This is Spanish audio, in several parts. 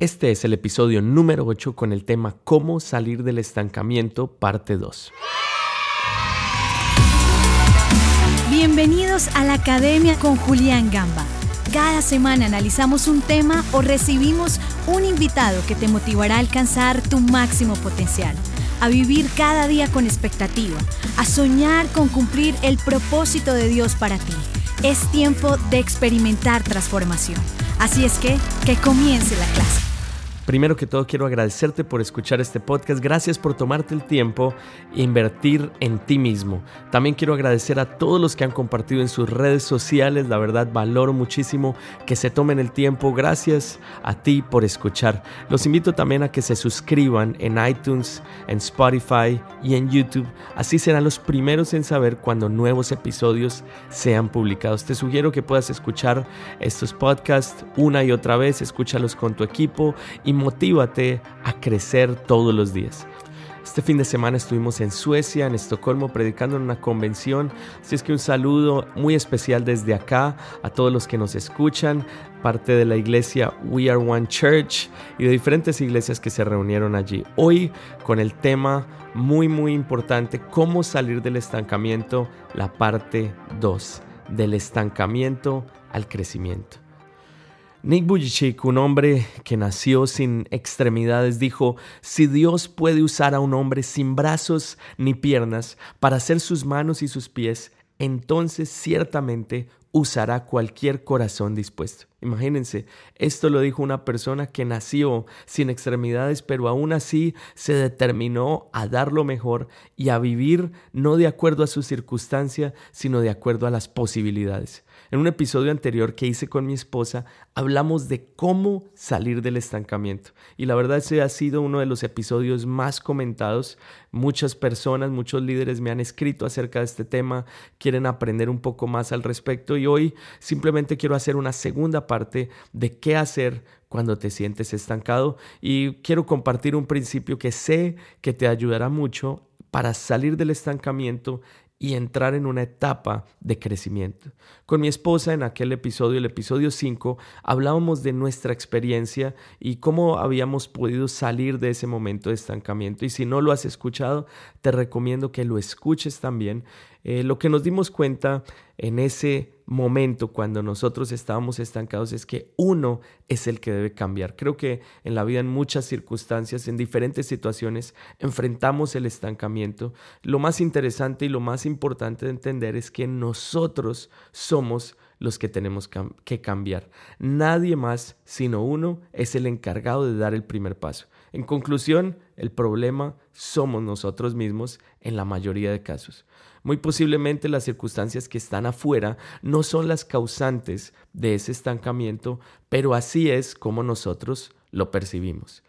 Este es el episodio número 8 con el tema Cómo salir del estancamiento, parte 2. Bienvenidos a la Academia con Julián Gamba. Cada semana analizamos un tema o recibimos un invitado que te motivará a alcanzar tu máximo potencial, a vivir cada día con expectativa, a soñar con cumplir el propósito de Dios para ti. Es tiempo de experimentar transformación. Así es que, que comience la clase. Primero que todo quiero agradecerte por escuchar este podcast. Gracias por tomarte el tiempo e invertir en ti mismo. También quiero agradecer a todos los que han compartido en sus redes sociales. La verdad valoro muchísimo que se tomen el tiempo. Gracias a ti por escuchar. Los invito también a que se suscriban en iTunes, en Spotify y en YouTube. Así serán los primeros en saber cuando nuevos episodios sean publicados. Te sugiero que puedas escuchar estos podcasts una y otra vez. Escúchalos con tu equipo y motívate a crecer todos los días. Este fin de semana estuvimos en Suecia, en Estocolmo, predicando en una convención. Así es que un saludo muy especial desde acá a todos los que nos escuchan, parte de la iglesia We Are One Church y de diferentes iglesias que se reunieron allí. Hoy con el tema muy muy importante, cómo salir del estancamiento, la parte 2, del estancamiento al crecimiento. Nick Bujicic, un hombre que nació sin extremidades, dijo, si Dios puede usar a un hombre sin brazos ni piernas para hacer sus manos y sus pies, entonces ciertamente usará cualquier corazón dispuesto. Imagínense, esto lo dijo una persona que nació sin extremidades, pero aún así se determinó a dar lo mejor y a vivir no de acuerdo a su circunstancia, sino de acuerdo a las posibilidades. En un episodio anterior que hice con mi esposa, hablamos de cómo salir del estancamiento. Y la verdad ese ha sido uno de los episodios más comentados. Muchas personas, muchos líderes me han escrito acerca de este tema, quieren aprender un poco más al respecto y hoy simplemente quiero hacer una segunda parte de qué hacer cuando te sientes estancado y quiero compartir un principio que sé que te ayudará mucho para salir del estancamiento y entrar en una etapa de crecimiento. Con mi esposa en aquel episodio, el episodio 5, hablábamos de nuestra experiencia y cómo habíamos podido salir de ese momento de estancamiento. Y si no lo has escuchado, te recomiendo que lo escuches también. Eh, lo que nos dimos cuenta en ese momento cuando nosotros estábamos estancados es que uno es el que debe cambiar. Creo que en la vida en muchas circunstancias, en diferentes situaciones, enfrentamos el estancamiento. Lo más interesante y lo más importante de entender es que nosotros somos los que tenemos que cambiar. Nadie más, sino uno, es el encargado de dar el primer paso. En conclusión, el problema somos nosotros mismos en la mayoría de casos. Muy posiblemente las circunstancias que están afuera no son las causantes de ese estancamiento, pero así es como nosotros lo percibimos.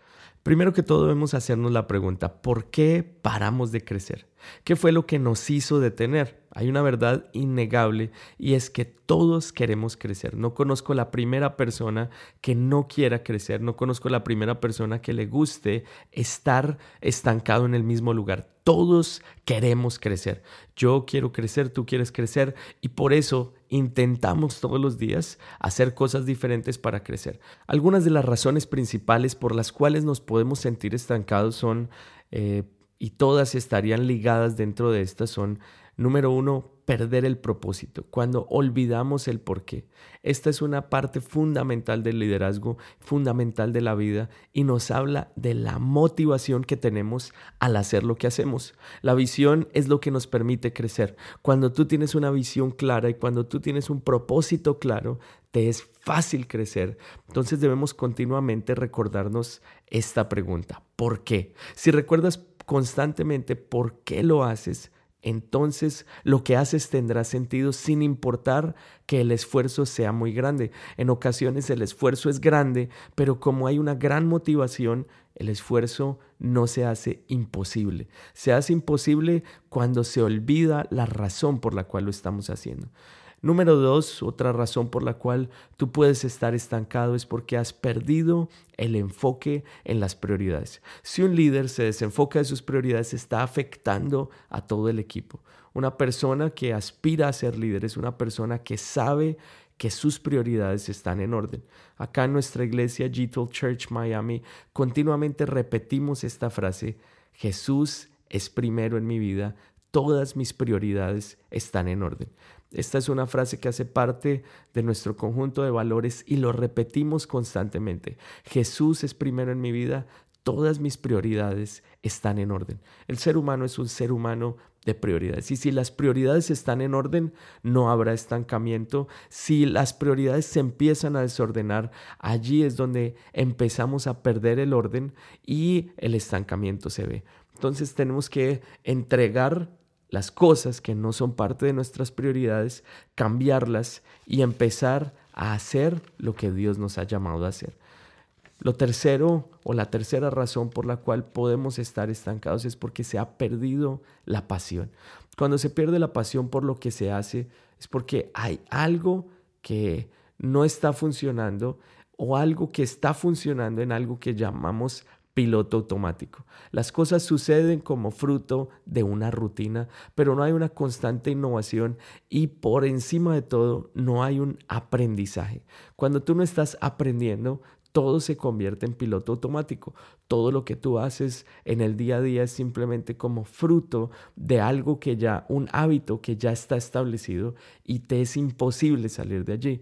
Primero que todo debemos hacernos la pregunta, ¿por qué paramos de crecer? ¿Qué fue lo que nos hizo detener? Hay una verdad innegable y es que todos queremos crecer. No conozco la primera persona que no quiera crecer, no conozco la primera persona que le guste estar estancado en el mismo lugar. Todos queremos crecer. Yo quiero crecer, tú quieres crecer y por eso intentamos todos los días hacer cosas diferentes para crecer. Algunas de las razones principales por las cuales nos podemos sentir estancados son... Eh, y todas estarían ligadas dentro de estas son, número uno, perder el propósito, cuando olvidamos el porqué. Esta es una parte fundamental del liderazgo, fundamental de la vida y nos habla de la motivación que tenemos al hacer lo que hacemos. La visión es lo que nos permite crecer. Cuando tú tienes una visión clara y cuando tú tienes un propósito claro, te es fácil crecer. Entonces debemos continuamente recordarnos esta pregunta. ¿Por qué? Si recuerdas constantemente por qué lo haces, entonces lo que haces tendrá sentido sin importar que el esfuerzo sea muy grande. En ocasiones el esfuerzo es grande, pero como hay una gran motivación, el esfuerzo no se hace imposible. Se hace imposible cuando se olvida la razón por la cual lo estamos haciendo. Número dos, otra razón por la cual tú puedes estar estancado es porque has perdido el enfoque en las prioridades. Si un líder se desenfoca de sus prioridades, está afectando a todo el equipo. Una persona que aspira a ser líder es una persona que sabe que sus prioridades están en orden. Acá en nuestra iglesia G12 Church Miami continuamente repetimos esta frase, Jesús es primero en mi vida, todas mis prioridades están en orden. Esta es una frase que hace parte de nuestro conjunto de valores y lo repetimos constantemente. Jesús es primero en mi vida, todas mis prioridades están en orden. El ser humano es un ser humano de prioridades. Y si las prioridades están en orden, no habrá estancamiento. Si las prioridades se empiezan a desordenar, allí es donde empezamos a perder el orden y el estancamiento se ve. Entonces tenemos que entregar las cosas que no son parte de nuestras prioridades, cambiarlas y empezar a hacer lo que Dios nos ha llamado a hacer. Lo tercero o la tercera razón por la cual podemos estar estancados es porque se ha perdido la pasión. Cuando se pierde la pasión por lo que se hace es porque hay algo que no está funcionando o algo que está funcionando en algo que llamamos piloto automático. Las cosas suceden como fruto de una rutina, pero no hay una constante innovación y por encima de todo no hay un aprendizaje. Cuando tú no estás aprendiendo, todo se convierte en piloto automático. Todo lo que tú haces en el día a día es simplemente como fruto de algo que ya, un hábito que ya está establecido y te es imposible salir de allí.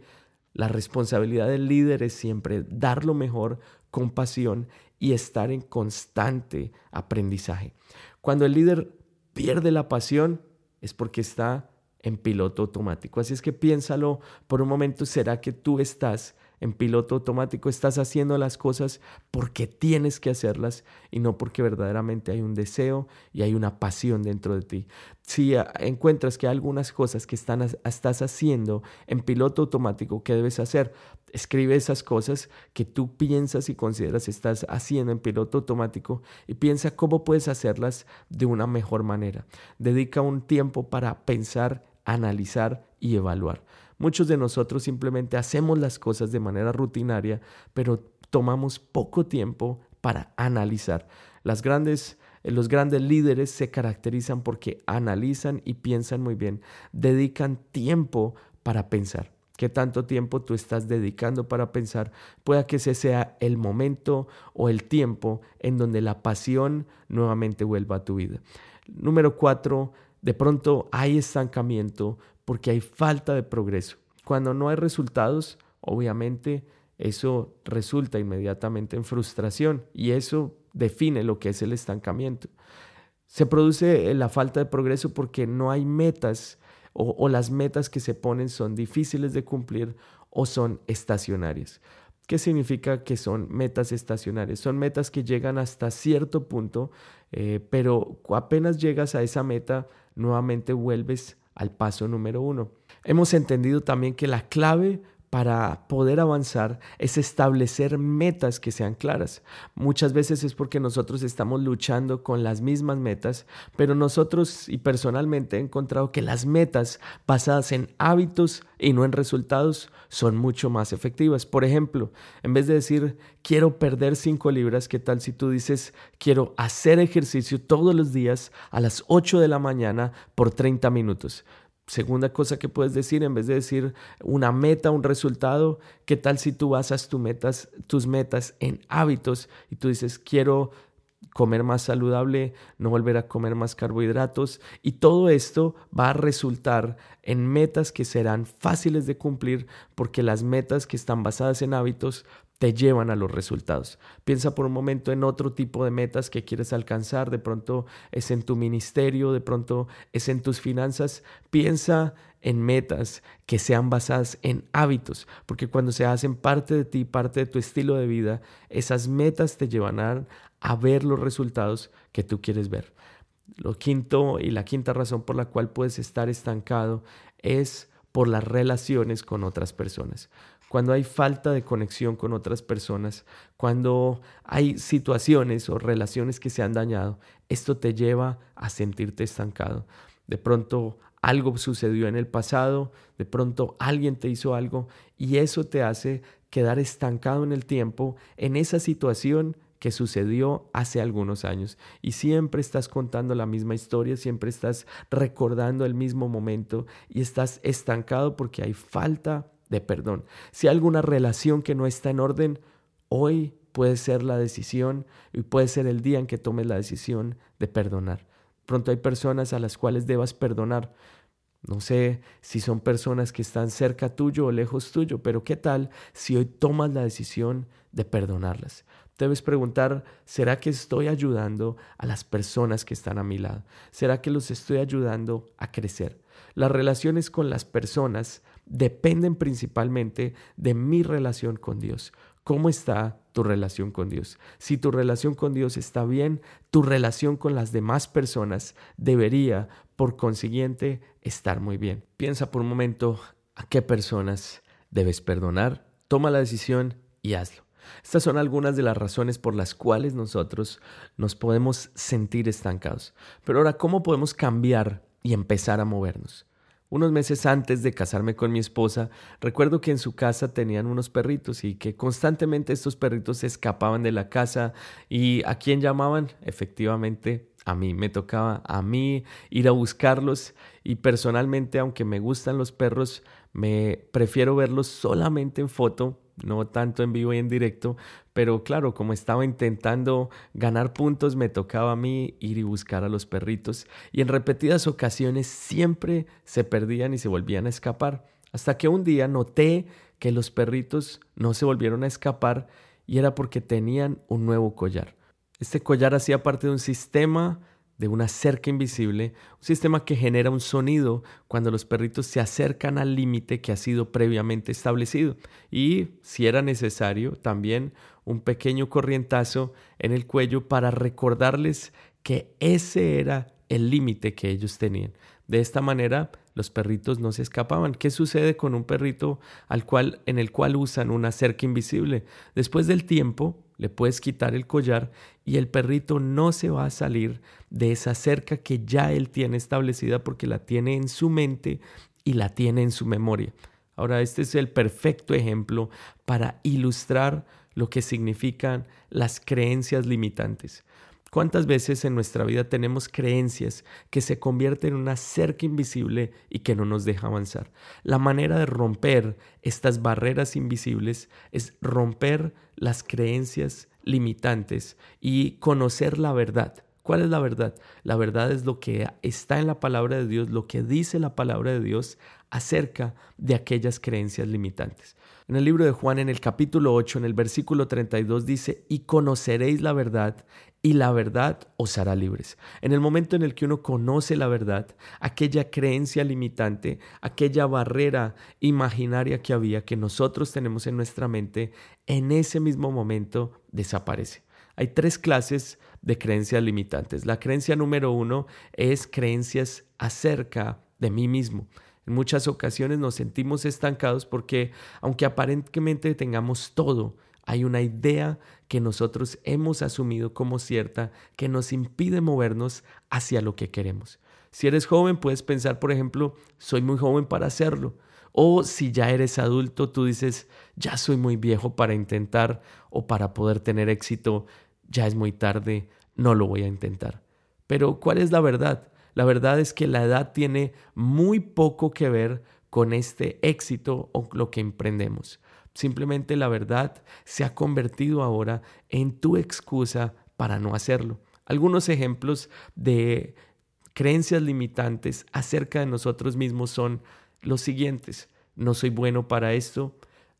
La responsabilidad del líder es siempre dar lo mejor con pasión y estar en constante aprendizaje. Cuando el líder pierde la pasión es porque está en piloto automático. Así es que piénsalo por un momento, ¿será que tú estás en piloto automático, estás haciendo las cosas porque tienes que hacerlas y no porque verdaderamente hay un deseo y hay una pasión dentro de ti. Si ah, encuentras que hay algunas cosas que están, estás haciendo en piloto automático, ¿qué debes hacer? Escribe esas cosas que tú piensas y consideras estás haciendo en piloto automático y piensa cómo puedes hacerlas de una mejor manera. Dedica un tiempo para pensar, analizar y evaluar. Muchos de nosotros simplemente hacemos las cosas de manera rutinaria, pero tomamos poco tiempo para analizar. Las grandes, eh, los grandes líderes se caracterizan porque analizan y piensan muy bien, dedican tiempo para pensar. ¿Qué tanto tiempo tú estás dedicando para pensar? Pueda que ese sea el momento o el tiempo en donde la pasión nuevamente vuelva a tu vida. Número cuatro, de pronto hay estancamiento porque hay falta de progreso. Cuando no hay resultados, obviamente eso resulta inmediatamente en frustración y eso define lo que es el estancamiento. Se produce la falta de progreso porque no hay metas o, las metas que se ponen son difíciles de cumplir o son estacionarias. ¿Qué significa que son metas estacionarias? Son metas que llegan hasta cierto punto, eh, pero apenas llegas a esa meta, nuevamente vuelves al paso número uno. Hemos entendido también que la clave para poder avanzar es establecer metas que sean claras. Muchas veces es porque nosotros estamos luchando con las mismas metas, pero nosotros y personalmente he encontrado que las metas basadas en hábitos y no en resultados son mucho más efectivas. Por ejemplo, en vez de decir quiero perder 5 libras, ¿qué tal si tú dices quiero hacer ejercicio todos los días a las 8 de la mañana por 30 minutos? Segunda cosa que puedes decir, en vez de decir una meta, un resultado, ¿qué tal si tú basas tus metas, tus metas en hábitos y tú dices, quiero comer más saludable, no volver a comer más carbohidratos y todo esto va a resultar en metas que serán fáciles de cumplir porque las metas que están basadas en hábitos te llevan a los resultados. Piensa por un momento en otro tipo de metas que quieres alcanzar, de pronto es en tu ministerio, de pronto es en tus finanzas. Piensa en metas que sean basadas en hábitos, porque cuando se hacen parte de ti, parte de tu estilo de vida, esas metas te llevarán a ver los resultados que tú quieres ver. Lo quinto y la quinta razón por la cual puedes estar estancado es por las relaciones con otras personas cuando hay falta de conexión con otras personas, cuando hay situaciones o relaciones que se han dañado, esto te lleva a sentirte estancado. De pronto algo sucedió en el pasado, de pronto alguien te hizo algo y eso te hace quedar estancado en el tiempo en esa situación que sucedió hace algunos años y siempre estás contando la misma historia, siempre estás recordando el mismo momento y estás estancado porque hay falta de perdón. Si hay alguna relación que no está en orden, hoy puede ser la decisión y puede ser el día en que tomes la decisión de perdonar. Pronto hay personas a las cuales debas perdonar. No sé si son personas que están cerca tuyo o lejos tuyo, pero ¿qué tal si hoy tomas la decisión de perdonarlas? Debes preguntar, ¿será que estoy ayudando a las personas que están a mi lado? ¿Será que los estoy ayudando a crecer? Las relaciones con las personas dependen principalmente de mi relación con Dios. ¿Cómo está tu relación con Dios? Si tu relación con Dios está bien, tu relación con las demás personas debería, por consiguiente, estar muy bien. Piensa por un momento a qué personas debes perdonar, toma la decisión y hazlo. Estas son algunas de las razones por las cuales nosotros nos podemos sentir estancados. Pero ahora, ¿cómo podemos cambiar y empezar a movernos? Unos meses antes de casarme con mi esposa, recuerdo que en su casa tenían unos perritos y que constantemente estos perritos se escapaban de la casa y a quién llamaban? Efectivamente, a mí me tocaba a mí ir a buscarlos y personalmente, aunque me gustan los perros, me prefiero verlos solamente en foto no tanto en vivo y en directo, pero claro, como estaba intentando ganar puntos, me tocaba a mí ir y buscar a los perritos y en repetidas ocasiones siempre se perdían y se volvían a escapar, hasta que un día noté que los perritos no se volvieron a escapar y era porque tenían un nuevo collar. Este collar hacía parte de un sistema de una cerca invisible, un sistema que genera un sonido cuando los perritos se acercan al límite que ha sido previamente establecido y, si era necesario, también un pequeño corrientazo en el cuello para recordarles que ese era el límite que ellos tenían. De esta manera, los perritos no se escapaban. ¿Qué sucede con un perrito al cual, en el cual usan una cerca invisible? Después del tiempo, le puedes quitar el collar y el perrito no se va a salir de esa cerca que ya él tiene establecida porque la tiene en su mente y la tiene en su memoria. Ahora, este es el perfecto ejemplo para ilustrar lo que significan las creencias limitantes. ¿Cuántas veces en nuestra vida tenemos creencias que se convierten en una cerca invisible y que no nos deja avanzar? La manera de romper estas barreras invisibles es romper las creencias limitantes y conocer la verdad. ¿Cuál es la verdad? La verdad es lo que está en la palabra de Dios, lo que dice la palabra de Dios acerca de aquellas creencias limitantes. En el libro de Juan, en el capítulo 8, en el versículo 32, dice, y conoceréis la verdad, y la verdad os hará libres. En el momento en el que uno conoce la verdad, aquella creencia limitante, aquella barrera imaginaria que había, que nosotros tenemos en nuestra mente, en ese mismo momento desaparece. Hay tres clases de creencias limitantes. La creencia número uno es creencias acerca de mí mismo. En muchas ocasiones nos sentimos estancados porque aunque aparentemente tengamos todo, hay una idea que nosotros hemos asumido como cierta que nos impide movernos hacia lo que queremos. Si eres joven, puedes pensar, por ejemplo, soy muy joven para hacerlo. O si ya eres adulto, tú dices, ya soy muy viejo para intentar o para poder tener éxito, ya es muy tarde, no lo voy a intentar. Pero ¿cuál es la verdad? La verdad es que la edad tiene muy poco que ver con este éxito o lo que emprendemos. Simplemente la verdad se ha convertido ahora en tu excusa para no hacerlo. Algunos ejemplos de creencias limitantes acerca de nosotros mismos son los siguientes. No soy bueno para esto,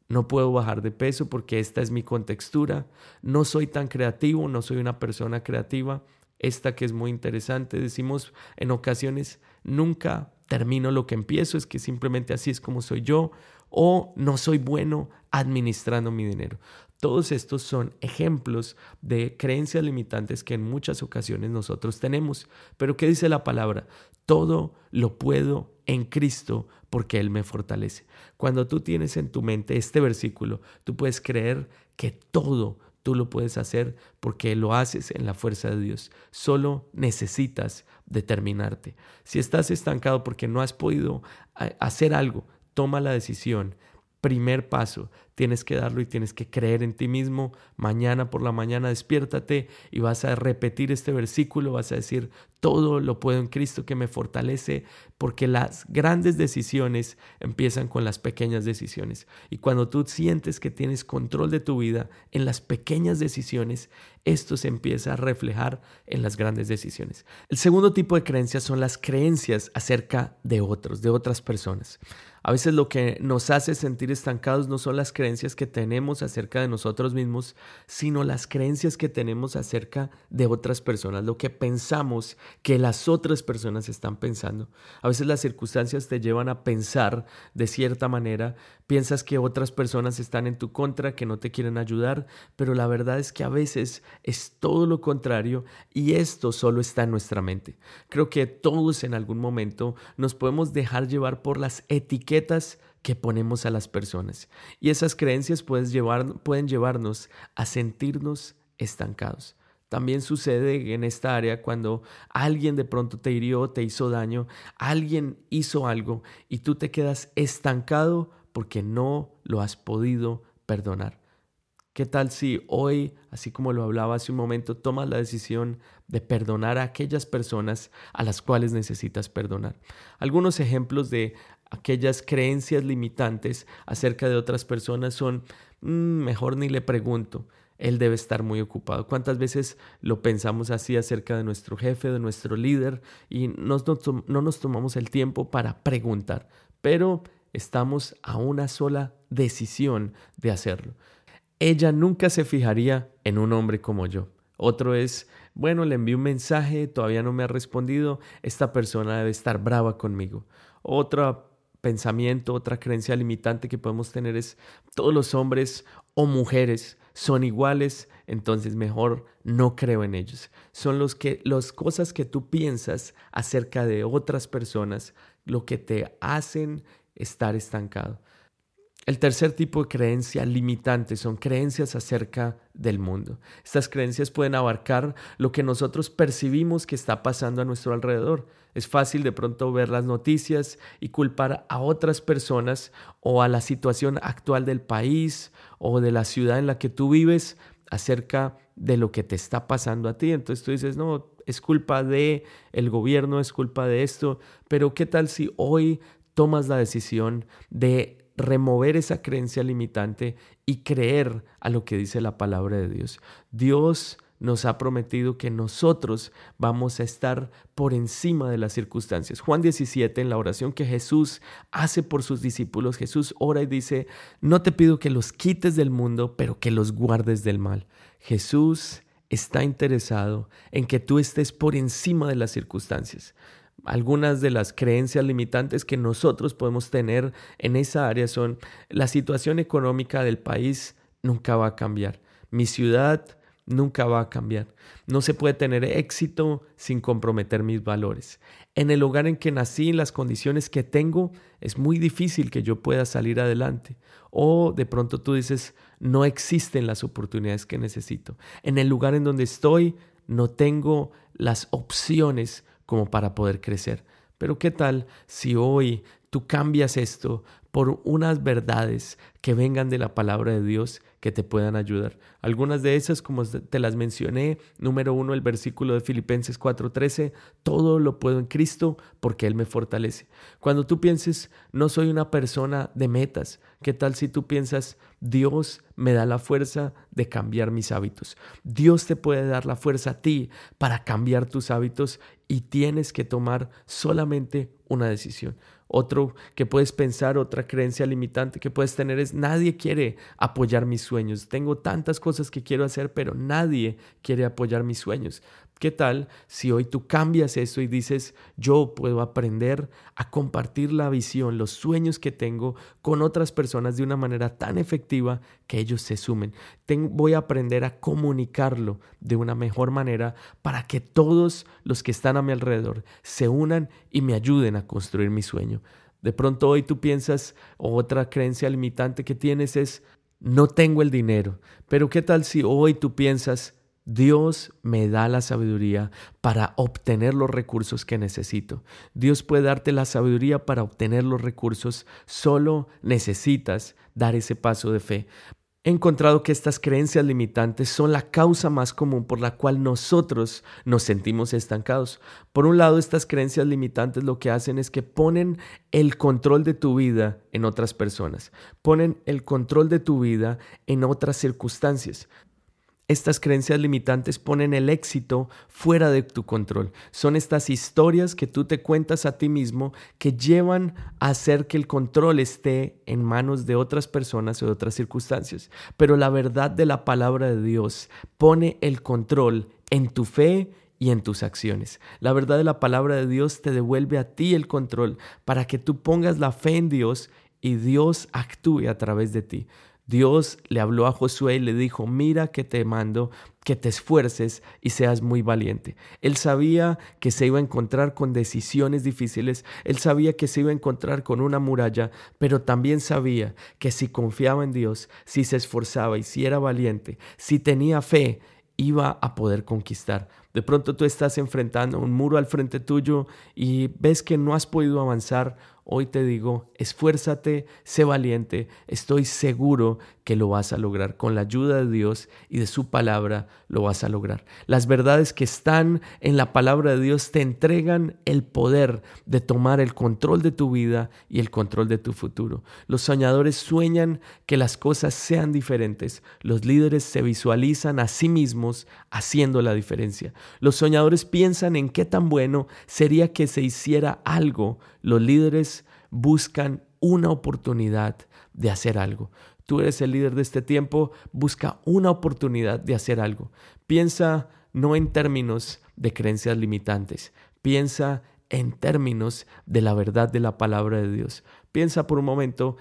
no puedo bajar de peso porque esta es mi contextura, no soy tan creativo, no soy una persona creativa, esta que es muy interesante. Decimos en ocasiones, nunca termino lo que empiezo, es que simplemente así es como soy yo, o no soy bueno administrando mi dinero. Todos estos son ejemplos de creencias limitantes que en muchas ocasiones nosotros tenemos. Pero ¿qué dice la palabra? Todo lo puedo en Cristo porque Él me fortalece. Cuando tú tienes en tu mente este versículo, tú puedes creer que todo Tú lo puedes hacer porque lo haces en la fuerza de Dios. Solo necesitas determinarte. Si estás estancado porque no has podido hacer algo, toma la decisión. Primer paso, tienes que darlo y tienes que creer en ti mismo. Mañana por la mañana despiértate y vas a repetir este versículo, vas a decir, todo lo puedo en Cristo que me fortalece, porque las grandes decisiones empiezan con las pequeñas decisiones. Y cuando tú sientes que tienes control de tu vida en las pequeñas decisiones, esto se empieza a reflejar en las grandes decisiones. El segundo tipo de creencias son las creencias acerca de otros, de otras personas. A veces lo que nos hace sentir estancados no son las creencias que tenemos acerca de nosotros mismos, sino las creencias que tenemos acerca de otras personas, lo que pensamos que las otras personas están pensando. A veces las circunstancias te llevan a pensar de cierta manera, piensas que otras personas están en tu contra, que no te quieren ayudar, pero la verdad es que a veces es todo lo contrario y esto solo está en nuestra mente. Creo que todos en algún momento nos podemos dejar llevar por las etiquetas que ponemos a las personas y esas creencias pueden, llevar, pueden llevarnos a sentirnos estancados. También sucede en esta área cuando alguien de pronto te hirió, te hizo daño, alguien hizo algo y tú te quedas estancado porque no lo has podido perdonar. ¿Qué tal si hoy, así como lo hablaba hace un momento, tomas la decisión de perdonar a aquellas personas a las cuales necesitas perdonar? Algunos ejemplos de aquellas creencias limitantes acerca de otras personas son, mm, mejor ni le pregunto, él debe estar muy ocupado. ¿Cuántas veces lo pensamos así acerca de nuestro jefe, de nuestro líder, y no, no nos tomamos el tiempo para preguntar? Pero estamos a una sola decisión de hacerlo ella nunca se fijaría en un hombre como yo. Otro es, bueno, le envío un mensaje, todavía no me ha respondido, esta persona debe estar brava conmigo. Otro pensamiento, otra creencia limitante que podemos tener es, todos los hombres o mujeres son iguales, entonces mejor no creo en ellos. Son los que las cosas que tú piensas acerca de otras personas lo que te hacen estar estancado. El tercer tipo de creencia limitante son creencias acerca del mundo. Estas creencias pueden abarcar lo que nosotros percibimos que está pasando a nuestro alrededor. Es fácil de pronto ver las noticias y culpar a otras personas o a la situación actual del país o de la ciudad en la que tú vives acerca de lo que te está pasando a ti. Entonces tú dices, no, es culpa de el gobierno, es culpa de esto, pero ¿qué tal si hoy tomas la decisión de remover esa creencia limitante y creer a lo que dice la palabra de Dios. Dios nos ha prometido que nosotros vamos a estar por encima de las circunstancias. Juan 17, en la oración que Jesús hace por sus discípulos, Jesús ora y dice, no te pido que los quites del mundo, pero que los guardes del mal. Jesús está interesado en que tú estés por encima de las circunstancias algunas de las creencias limitantes que nosotros podemos tener en esa área son la situación económica del país nunca va a cambiar. Mi ciudad nunca va a cambiar. No se puede tener éxito sin comprometer mis valores. En el lugar en que nací, en las condiciones que tengo, es muy difícil que yo pueda salir adelante. O de pronto tú dices, no existen las oportunidades que necesito. En el lugar en donde estoy, no tengo las opciones como para poder crecer. Pero ¿qué tal si hoy tú cambias esto por unas verdades que vengan de la palabra de Dios que te puedan ayudar. Algunas de esas, como te las mencioné, número uno, el versículo de Filipenses 4:13, todo lo puedo en Cristo porque Él me fortalece. Cuando tú pienses, no soy una persona de metas, ¿qué tal si tú piensas, Dios me da la fuerza de cambiar mis hábitos? Dios te puede dar la fuerza a ti para cambiar tus hábitos y tienes que tomar solamente una decisión. Otro que puedes pensar, otra creencia limitante que puedes tener es nadie quiere apoyar mis sueños. Tengo tantas cosas que quiero hacer, pero nadie quiere apoyar mis sueños. ¿Qué tal si hoy tú cambias eso y dices, yo puedo aprender a compartir la visión, los sueños que tengo con otras personas de una manera tan efectiva que ellos se sumen? voy a aprender a comunicarlo de una mejor manera para que todos los que están a mi alrededor se unan y me ayuden a construir mi sueño. De pronto hoy tú piensas, otra creencia limitante que tienes es, no tengo el dinero. Pero ¿qué tal si hoy tú piensas, Dios me da la sabiduría para obtener los recursos que necesito. Dios puede darte la sabiduría para obtener los recursos, solo necesitas dar ese paso de fe. He encontrado que estas creencias limitantes son la causa más común por la cual nosotros nos sentimos estancados. Por un lado, estas creencias limitantes lo que hacen es que ponen el control de tu vida en otras personas, ponen el control de tu vida en otras circunstancias. Estas creencias limitantes ponen el éxito fuera de tu control. Son estas historias que tú te cuentas a ti mismo que llevan a hacer que el control esté en manos de otras personas o de otras circunstancias. Pero la verdad de la palabra de Dios pone el control en tu fe y en tus acciones. La verdad de la palabra de Dios te devuelve a ti el control para que tú pongas la fe en Dios y Dios actúe a través de ti. Dios le habló a Josué y le dijo, mira que te mando que te esfuerces y seas muy valiente. Él sabía que se iba a encontrar con decisiones difíciles, él sabía que se iba a encontrar con una muralla, pero también sabía que si confiaba en Dios, si se esforzaba y si era valiente, si tenía fe, iba a poder conquistar. De pronto tú estás enfrentando un muro al frente tuyo y ves que no has podido avanzar Hoy te digo, esfuérzate, sé valiente, estoy seguro que lo vas a lograr. Con la ayuda de Dios y de su palabra lo vas a lograr. Las verdades que están en la palabra de Dios te entregan el poder de tomar el control de tu vida y el control de tu futuro. Los soñadores sueñan que las cosas sean diferentes. Los líderes se visualizan a sí mismos haciendo la diferencia. Los soñadores piensan en qué tan bueno sería que se hiciera algo. Los líderes buscan una oportunidad de hacer algo. Tú eres el líder de este tiempo, busca una oportunidad de hacer algo. Piensa no en términos de creencias limitantes, piensa en términos de la verdad de la palabra de Dios. Piensa por un momento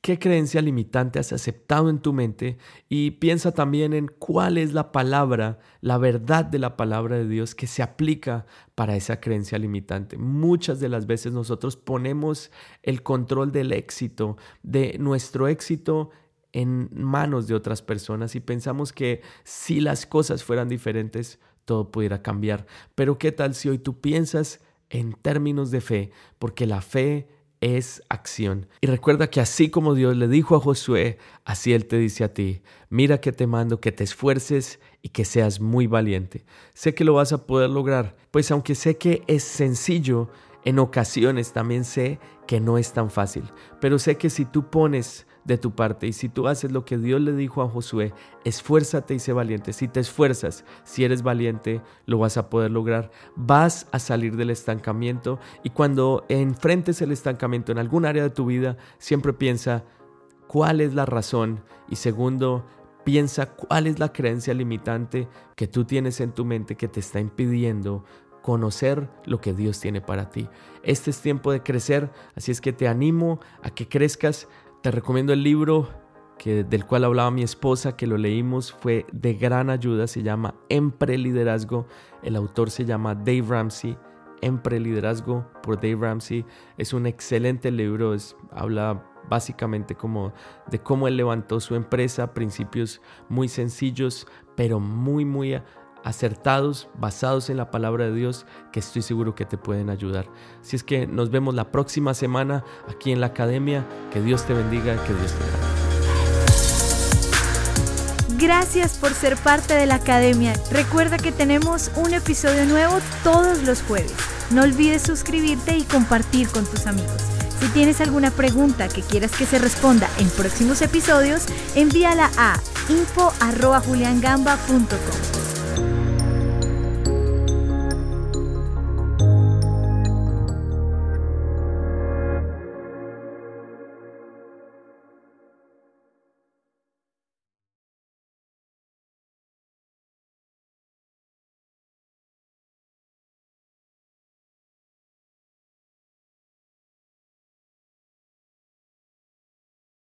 qué creencia limitante has aceptado en tu mente y piensa también en cuál es la palabra, la verdad de la palabra de Dios que se aplica para esa creencia limitante. Muchas de las veces nosotros ponemos el control del éxito, de nuestro éxito en manos de otras personas y pensamos que si las cosas fueran diferentes, todo pudiera cambiar. Pero ¿qué tal si hoy tú piensas en términos de fe? Porque la fe es acción. Y recuerda que así como Dios le dijo a Josué, así Él te dice a ti, mira que te mando que te esfuerces y que seas muy valiente. Sé que lo vas a poder lograr, pues aunque sé que es sencillo, en ocasiones también sé que no es tan fácil, pero sé que si tú pones de tu parte. Y si tú haces lo que Dios le dijo a Josué, esfuérzate y sé valiente. Si te esfuerzas, si eres valiente, lo vas a poder lograr. Vas a salir del estancamiento y cuando enfrentes el estancamiento en algún área de tu vida, siempre piensa cuál es la razón y segundo, piensa cuál es la creencia limitante que tú tienes en tu mente que te está impidiendo conocer lo que Dios tiene para ti. Este es tiempo de crecer, así es que te animo a que crezcas, te recomiendo el libro que, del cual hablaba mi esposa, que lo leímos, fue de gran ayuda, se llama Empre Liderazgo, el autor se llama Dave Ramsey, Empre Liderazgo por Dave Ramsey, es un excelente libro, es, habla básicamente como de cómo él levantó su empresa, principios muy sencillos, pero muy, muy acertados, basados en la palabra de Dios, que estoy seguro que te pueden ayudar. Si es que nos vemos la próxima semana aquí en la academia, que Dios te bendiga, que Dios te bendiga. Gracias por ser parte de la academia. Recuerda que tenemos un episodio nuevo todos los jueves. No olvides suscribirte y compartir con tus amigos. Si tienes alguna pregunta que quieras que se responda en próximos episodios, envíala a info.juliangamba.com.